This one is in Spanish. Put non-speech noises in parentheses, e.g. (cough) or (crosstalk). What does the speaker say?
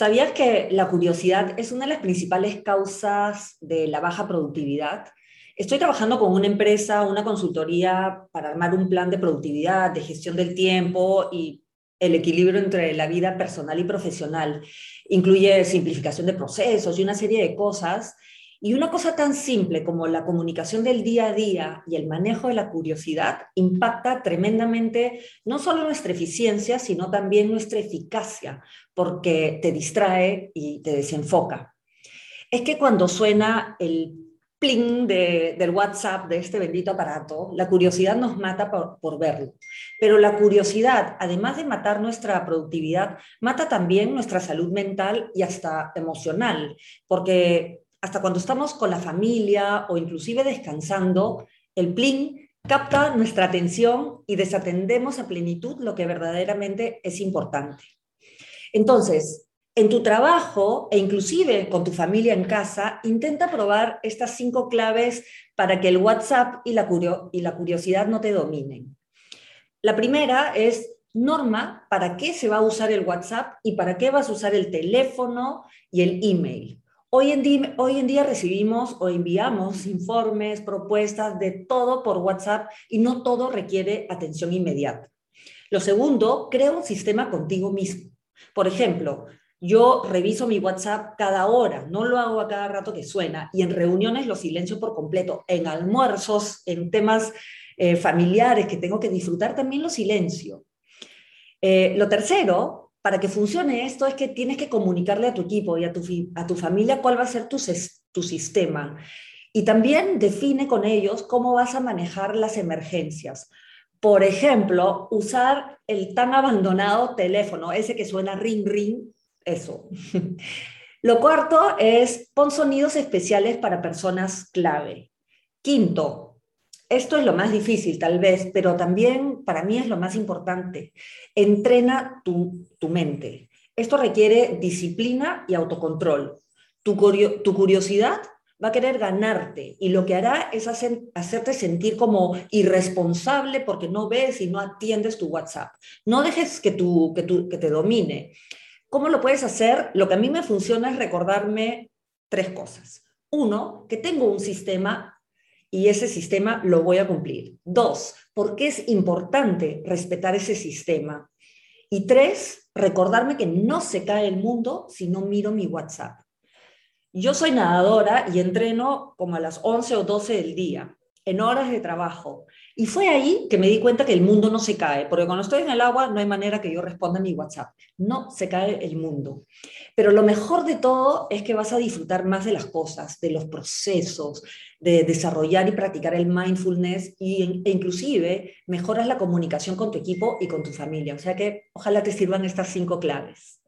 ¿Sabías que la curiosidad es una de las principales causas de la baja productividad? Estoy trabajando con una empresa, una consultoría para armar un plan de productividad, de gestión del tiempo y el equilibrio entre la vida personal y profesional. Incluye simplificación de procesos y una serie de cosas y una cosa tan simple como la comunicación del día a día y el manejo de la curiosidad impacta tremendamente no solo nuestra eficiencia, sino también nuestra eficacia, porque te distrae y te desenfoca. Es que cuando suena el pling del WhatsApp de este bendito aparato, la curiosidad nos mata por, por, verlo. Pero la curiosidad, además de matar nuestra productividad, mata también nuestra salud mental y hasta emocional, porque hasta cuando estamos con la familia o inclusive descansando, el plin capta nuestra atención y desatendemos a plenitud lo que verdaderamente es importante. Entonces, en tu trabajo e inclusive con tu familia en casa, intenta probar estas cinco claves para que el WhatsApp y la, y la curiosidad no te dominen. La primera es norma para qué se va a usar el WhatsApp y para qué vas a usar el teléfono y el email. Hoy en, día, recibimos o enviamos informes, propuestas de todo por WhatsApp y no todo requiere atención inmediata. Lo segundo, crea un sistema contigo mismo. Por ejemplo, yo reviso mi WhatsApp cada hora, no lo hago a cada rato que suena y en reuniones lo silencio por completo, en almuerzos, en temas eh, familiares que tengo que disfrutar también lo silencio. Eh, lo tercero, para que funcione esto es que tienes que comunicarle a tu equipo y a tu, a tu familia cuál va a ser tu, tu sistema. Y también define con ellos cómo vas a manejar las emergencias. Por ejemplo, usar el tan abandonado teléfono, ese que suena ring ring, eso. (laughs) Lo cuarto es pon sonidos especiales para personas clave. Quinto, esto es lo más difícil tal vez, pero también para mí es lo más importante. Entrena tu, mente. Esto requiere disciplina y autocontrol. Tu, tu, curiosidad va a querer ganarte y lo que hará es hacerte sentir como irresponsable porque no ves y no atiendes tu WhatsApp. No dejes que, tu, que, que te domine. ¿Cómo lo puedes hacer? Lo que a mí me funciona es recordarme tres cosas. Uno, que tengo un sistema y ese sistema lo voy a cumplir. Dos, ¿por qué es importante respetar ese sistema? Y tres, recordarme que no se cae el mundo si no miro mi WhatsApp. Yo soy nadadora y entreno como a las 11 o 12 del día, en horas de trabajo. Y fue ahí que me di cuenta que el mundo no se cae, porque cuando estoy en el agua no hay manera que yo responda a mi WhatsApp. No se cae el mundo. Pero lo mejor de todo es que vas a disfrutar más de las cosas, de los procesos, de desarrollar y practicar el mindfulness y, e inclusive mejoras la comunicación con tu equipo y con tu familia. O sea que ojalá te sirvan estas cinco claves.